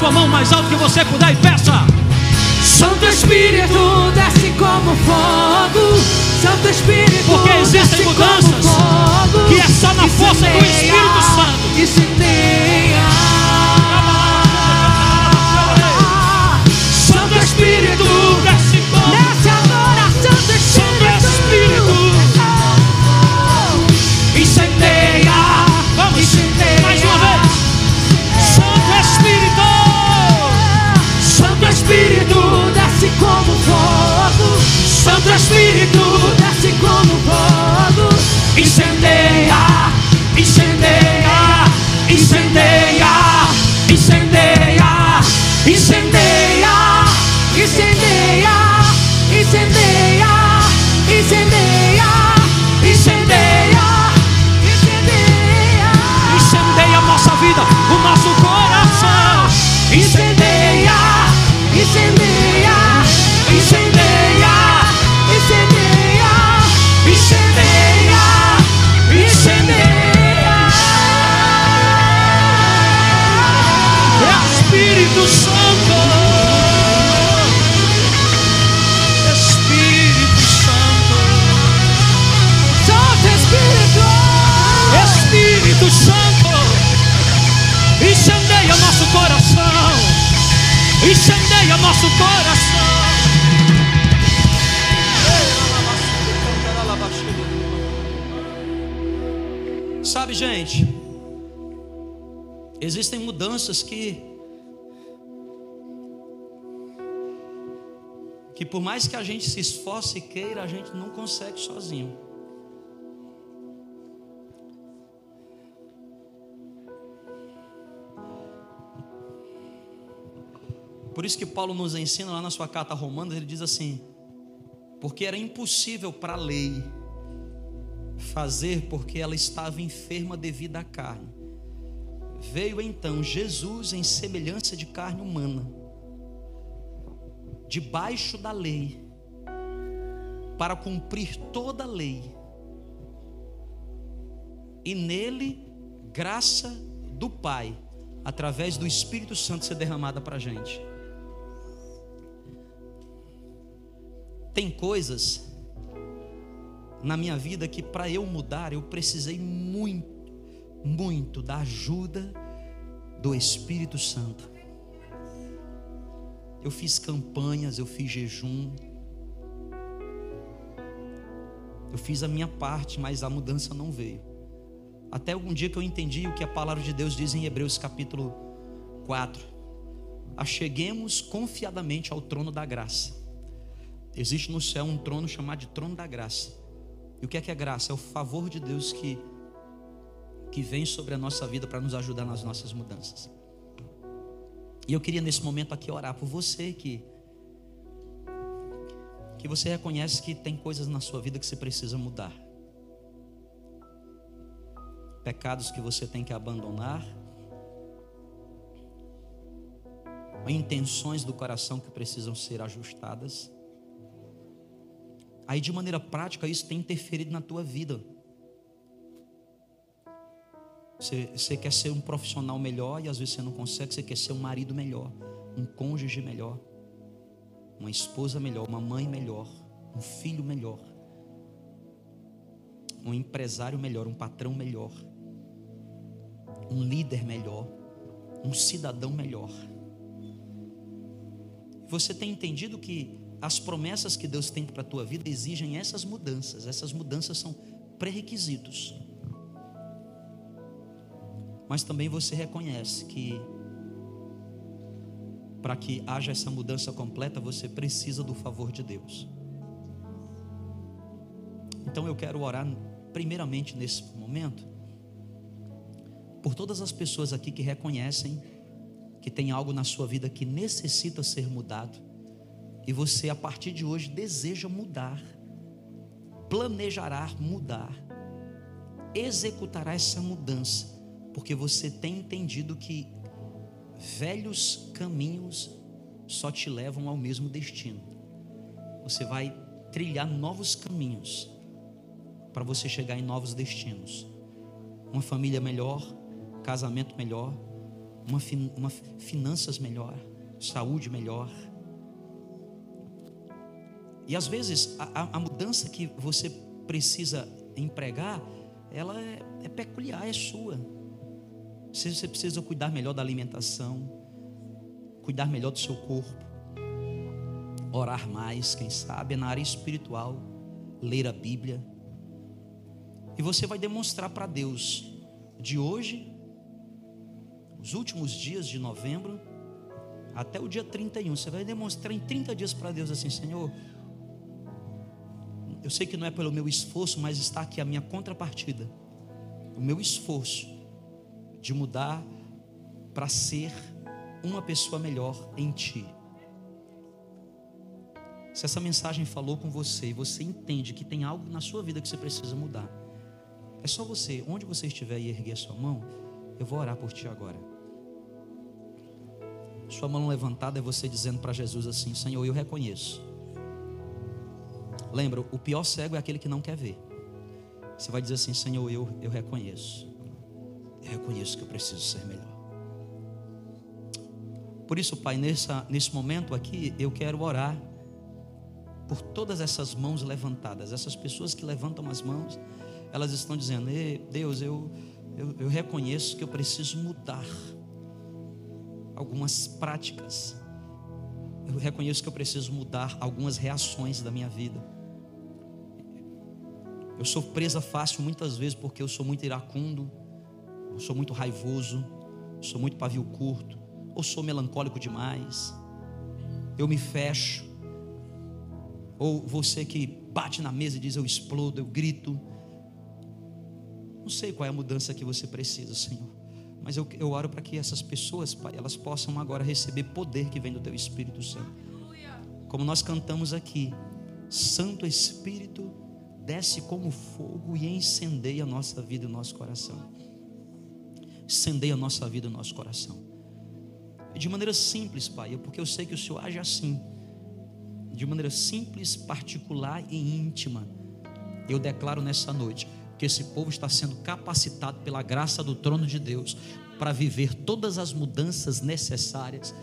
sua mão mais alto que você puder e peça.
Santo Espírito desce como fogo. Santo Espírito
Porque existem mudanças
fogo.
que é só na força do Espírito Santo.
Incendeia. Santo Espírito
desce como
fogo.
Existem mudanças que que por mais que a gente se esforce e queira, a gente não consegue sozinho. Por isso que Paulo nos ensina lá na sua carta a Romanos, ele diz assim: porque era impossível para a lei fazer porque ela estava enferma devido à carne. Veio então Jesus em semelhança de carne humana, debaixo da lei, para cumprir toda a lei. E nele, graça do Pai, através do Espírito Santo ser derramada para a gente. Tem coisas na minha vida que para eu mudar eu precisei muito, muito da ajuda do Espírito Santo. Eu fiz campanhas, eu fiz jejum, eu fiz a minha parte, mas a mudança não veio. Até algum dia que eu entendi o que a palavra de Deus diz em Hebreus capítulo 4. Acheguemos confiadamente ao trono da graça. Existe no céu um trono chamado de trono da graça. E o que é que é graça? É o favor de Deus que, que vem sobre a nossa vida para nos ajudar nas nossas mudanças. E eu queria nesse momento aqui orar por você que que você reconhece que tem coisas na sua vida que você precisa mudar. Pecados que você tem que abandonar. Intenções do coração que precisam ser ajustadas. Aí, de maneira prática, isso tem interferido na tua vida. Você, você, quer ser um profissional melhor e às vezes você não consegue. Você quer ser um marido melhor, um cônjuge melhor, uma esposa melhor, uma mãe melhor, um filho melhor, um empresário melhor, um patrão melhor, um líder melhor, um cidadão melhor. Você tem entendido que as promessas que Deus tem para a tua vida exigem essas mudanças. Essas mudanças são pré-requisitos. Mas também você reconhece que para que haja essa mudança completa, você precisa do favor de Deus. Então eu quero orar primeiramente nesse momento por todas as pessoas aqui que reconhecem que tem algo na sua vida que necessita ser mudado e você a partir de hoje deseja mudar, planejará mudar, executará essa mudança, porque você tem entendido que velhos caminhos só te levam ao mesmo destino. Você vai trilhar novos caminhos para você chegar em novos destinos. Uma família melhor, casamento melhor, uma, uma finanças melhor, saúde melhor. E às vezes a, a mudança que você precisa empregar, ela é, é peculiar, é sua. Você, precisa cuidar melhor da alimentação, cuidar melhor do seu corpo, orar mais, quem sabe, é na área espiritual, ler a Bíblia. E você vai demonstrar para Deus, de hoje, os últimos dias de novembro, até o dia 31, você vai demonstrar em 30 dias para Deus assim: Senhor, eu sei que não é pelo meu esforço, mas está aqui a minha contrapartida. O meu esforço de mudar para ser uma pessoa melhor em Ti. Se essa mensagem falou com você e você entende que tem algo na sua vida que você precisa mudar, é só você, onde você estiver e erguer a sua mão, eu vou orar por ti agora. Sua mão levantada é você dizendo para Jesus assim: Senhor, eu reconheço. Lembra, o pior cego é aquele que não quer ver. Você vai dizer assim: Senhor, eu, eu reconheço. Eu reconheço que eu preciso ser melhor. Por isso, Pai, nessa, nesse momento aqui, eu quero orar por todas essas mãos levantadas. Essas pessoas que levantam as mãos, elas estão dizendo: Deus, eu, eu, eu reconheço que eu preciso mudar algumas práticas. Eu reconheço que eu preciso mudar algumas reações da minha vida. Eu sou presa fácil muitas vezes porque eu sou muito iracundo, eu sou muito raivoso, sou muito pavio curto, ou sou melancólico demais. Eu me fecho. Ou você que bate na mesa e diz eu explodo, eu grito. Não sei qual é a mudança que você precisa, Senhor. Mas eu, eu oro para que essas pessoas, Pai, elas possam agora receber poder que vem do Teu Espírito Santo. Como nós cantamos aqui, Santo Espírito, desce como fogo e incendeia a nossa vida e o nosso coração. Incendeia a nossa vida o nosso coração. E de maneira simples, Pai, porque eu sei que o Senhor age assim. De maneira simples, particular e íntima. Eu declaro nessa noite que esse povo está sendo capacitado pela graça do trono de Deus para viver todas as mudanças necessárias.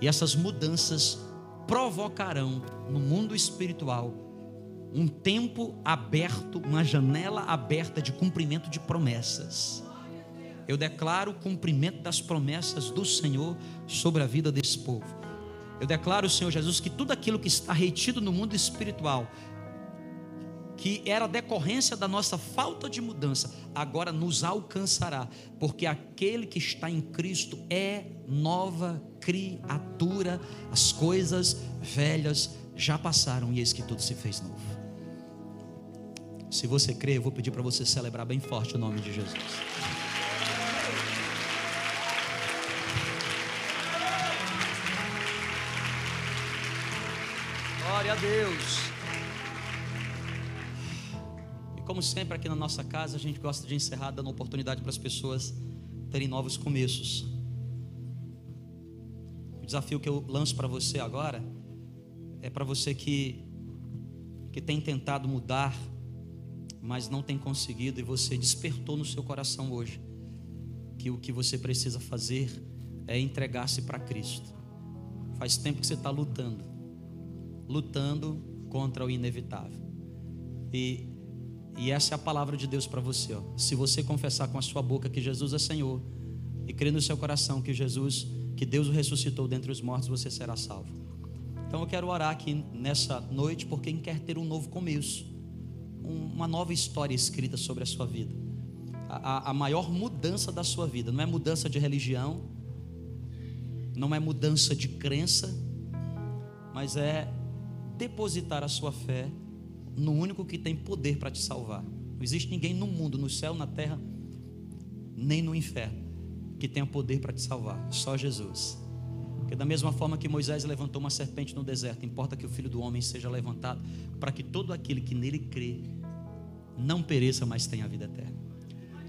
E essas mudanças provocarão no mundo espiritual um tempo aberto, uma janela aberta de cumprimento de promessas. Eu declaro o cumprimento das promessas do Senhor sobre a vida desse povo. Eu declaro, Senhor Jesus, que tudo aquilo que está retido no mundo espiritual que era decorrência da nossa falta de mudança, agora nos alcançará, porque aquele que está em Cristo é nova criatura, as coisas velhas já passaram e eis que tudo se fez novo. Se você crê, eu vou pedir para você celebrar bem forte o nome de Jesus. Glória a Deus. como sempre aqui na nossa casa, a gente gosta de encerrar dando oportunidade para as pessoas terem novos começos. O desafio que eu lanço para você agora é para você que que tem tentado mudar, mas não tem conseguido e você despertou no seu coração hoje que o que você precisa fazer é entregar-se para Cristo. Faz tempo que você está lutando, lutando contra o inevitável. E e essa é a palavra de Deus para você. Ó. Se você confessar com a sua boca que Jesus é Senhor e crer no seu coração que Jesus, que Deus o ressuscitou dentre os mortos, você será salvo. Então eu quero orar aqui nessa noite por quem quer ter um novo começo, uma nova história escrita sobre a sua vida. A, a, maior mudança da sua vida não é mudança de religião, não é mudança de crença, mas é depositar a sua fé no único que tem poder para te salvar. Não existe ninguém no mundo, no céu, na terra, nem no inferno, que tenha poder para te salvar. Só Jesus. Porque da mesma forma que Moisés levantou uma serpente no deserto, importa que o Filho do Homem seja levantado, para que todo aquele que nele crê não pereça, mas tenha a vida eterna.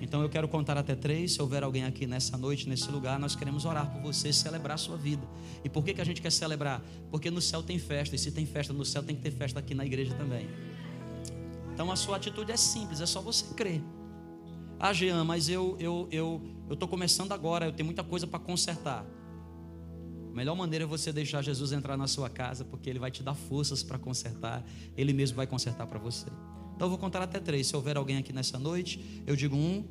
Então eu quero contar até três. Se houver alguém aqui nessa noite, nesse lugar, nós queremos orar por você, celebrar a sua vida. E por que, que a gente quer celebrar? Porque no céu tem festa, e se tem festa no céu, tem que ter festa aqui na igreja também. Então a sua atitude é simples, é só você crer. Ah, Jean, mas eu eu eu eu tô começando agora, eu tenho muita coisa para consertar. A melhor maneira é você deixar Jesus entrar na sua casa, porque ele vai te dar forças para consertar, ele mesmo vai consertar para você. Então eu vou contar até três. Se houver alguém aqui nessa noite, eu digo um,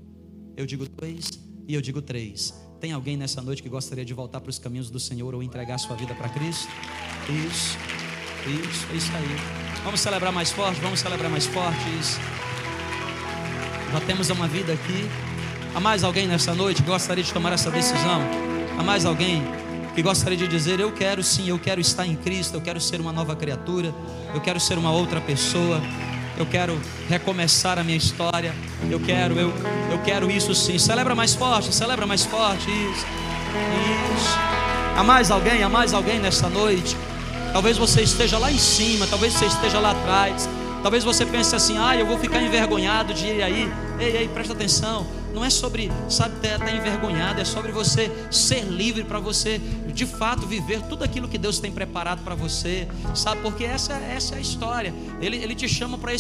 eu digo dois e eu digo três. Tem alguém nessa noite que gostaria de voltar para os caminhos do Senhor ou entregar sua vida para Cristo? Isso, isso, é isso aí. Vamos celebrar mais forte, vamos celebrar mais forte. Isso. Já temos uma vida aqui. Há mais alguém nessa noite que gostaria de tomar essa decisão? Há mais alguém que gostaria de dizer: Eu quero sim, eu quero estar em Cristo, eu quero ser uma nova criatura, eu quero ser uma outra pessoa, eu quero recomeçar a minha história, eu quero, eu, eu quero isso sim. Celebra mais forte, celebra mais forte, isso, isso. Há mais alguém, há mais alguém nessa noite? Talvez você esteja lá em cima, talvez você esteja lá atrás. Talvez você pense assim: ah, eu vou ficar envergonhado de ir aí. Ei, ei, presta atenção não é sobre, sabe, estar tá, tá envergonhado, é sobre você ser livre para você de fato viver tudo aquilo que Deus tem preparado para você, sabe? Porque essa, essa é a história. Ele, ele te chama para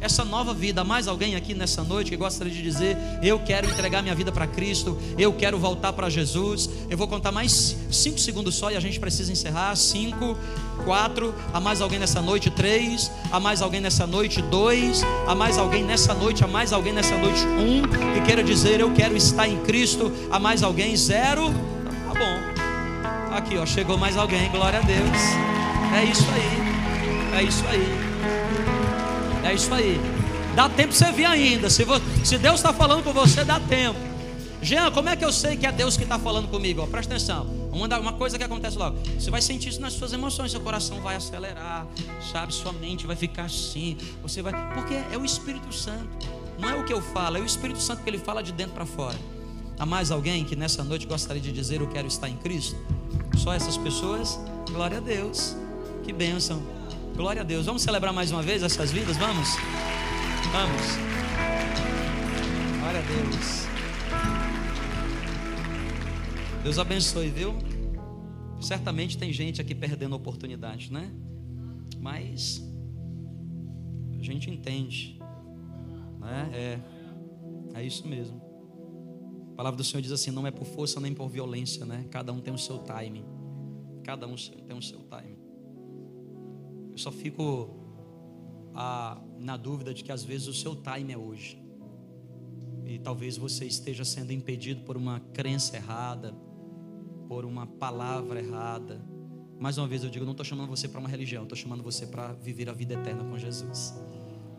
essa nova vida. Há mais alguém aqui nessa noite que gostaria de dizer: Eu quero entregar minha vida para Cristo, eu quero voltar para Jesus. Eu vou contar mais cinco segundos só e a gente precisa encerrar. Cinco, quatro. Há mais alguém nessa noite? Três. Há mais alguém nessa noite? Dois. Há mais alguém nessa noite? Há mais alguém nessa noite? Um. Que queira dizer dizer eu quero estar em Cristo. Há mais alguém? Zero? Tá bom. Aqui, ó, chegou mais alguém, glória a Deus. É isso aí. É isso aí. É isso aí. Dá tempo você vir ainda. Se, você, se Deus está falando com você, dá tempo. Jean, como é que eu sei que é Deus que está falando comigo? Ó, presta atenção. Uma coisa que acontece logo. Você vai sentir isso nas suas emoções. Seu coração vai acelerar. Sabe? Sua mente vai ficar assim. Você vai. Porque é o Espírito Santo. Não é o que eu falo, é o Espírito Santo que ele fala de dentro para fora. Há mais alguém que nessa noite gostaria de dizer: Eu quero estar em Cristo? Só essas pessoas? Glória a Deus. Que bênção. Glória a Deus. Vamos celebrar mais uma vez essas vidas? Vamos? Vamos. Glória a Deus. Deus abençoe, viu? Certamente tem gente aqui perdendo oportunidade, né? Mas a gente entende né? É, é isso mesmo. A palavra do Senhor diz assim: não é por força nem por violência, né? Cada um tem o seu time. Cada um tem o seu time. Eu só fico a, na dúvida de que às vezes o seu time é hoje. E talvez você esteja sendo impedido por uma crença errada, por uma palavra errada. Mais uma vez eu digo, não estou chamando você para uma religião, estou chamando você para viver a vida eterna com Jesus.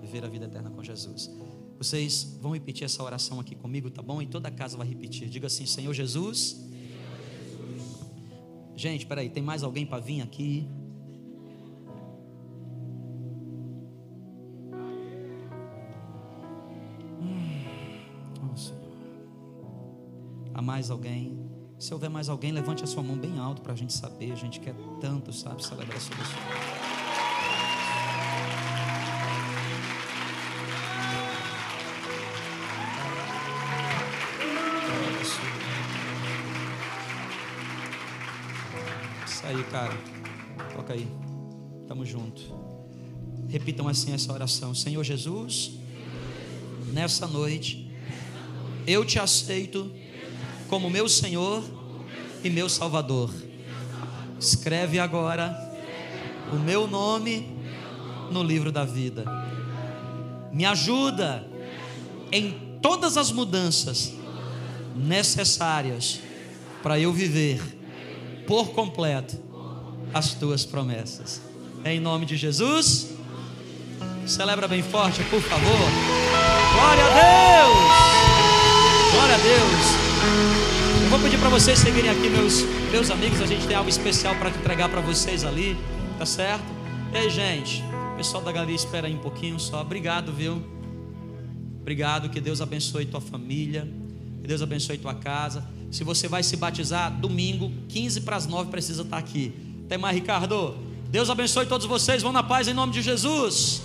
Viver a vida eterna com Jesus. Vocês vão repetir essa oração aqui comigo, tá bom? E toda a casa vai repetir. Diga assim: Senhor Jesus. Gente, peraí, tem mais alguém para vir aqui? Hum, oh, Senhor. Há mais alguém? Se houver mais alguém, levante a sua mão bem alto para a gente saber. A gente quer tanto, sabe, celebrar sobre isso. Cara. Toca aí. Tamo junto. Repitam assim essa oração. Senhor Jesus, nessa noite, eu te aceito como meu Senhor e meu Salvador. Escreve agora o meu nome no livro da vida. Me ajuda em todas as mudanças necessárias para eu viver por completo as tuas promessas. É em nome de Jesus. Celebra bem forte, por favor. Glória a Deus! Glória a Deus! Eu vou pedir para vocês seguirem aqui, meus, meus amigos. A gente tem algo especial para entregar para vocês ali, tá certo? E aí, gente, o pessoal da galeria espera aí um pouquinho só. Obrigado, viu? Obrigado, que Deus abençoe tua família, que Deus abençoe tua casa. Se você vai se batizar, domingo, 15 para as 9, precisa estar aqui. Até mais, Ricardo. Deus abençoe todos vocês. Vão na paz em nome de Jesus.